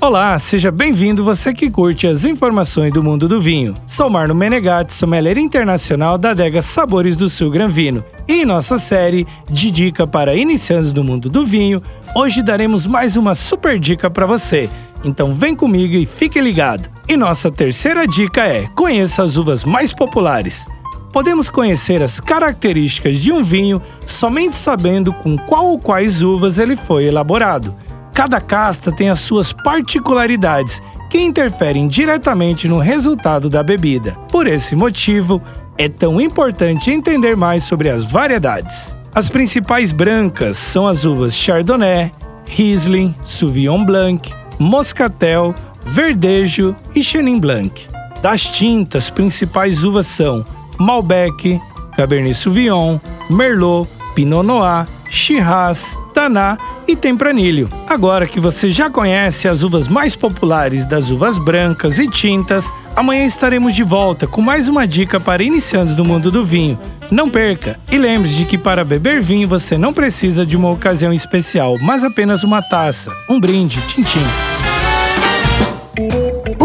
Olá, seja bem-vindo você que curte as informações do mundo do vinho. Sou Marno Menegatti, sommelier internacional da adega Sabores do Sul Gran Vino. E em nossa série de dica para iniciantes do mundo do vinho, hoje daremos mais uma super dica para você. Então vem comigo e fique ligado. E nossa terceira dica é: conheça as uvas mais populares. Podemos conhecer as características de um vinho somente sabendo com qual ou quais uvas ele foi elaborado. Cada casta tem as suas particularidades que interferem diretamente no resultado da bebida. Por esse motivo, é tão importante entender mais sobre as variedades. As principais brancas são as uvas Chardonnay, Riesling, Sauvignon Blanc, Moscatel, Verdejo e Chenin Blanc. Das tintas, principais uvas são Malbec, Cabernet Sauvignon, Merlot, Pinot Noir, Shiraz, Taná e Tempranilho. Agora que você já conhece as uvas mais populares das uvas brancas e tintas, amanhã estaremos de volta com mais uma dica para iniciantes do mundo do vinho. Não perca! E lembre-se de que para beber vinho você não precisa de uma ocasião especial, mas apenas uma taça. Um brinde, tintim.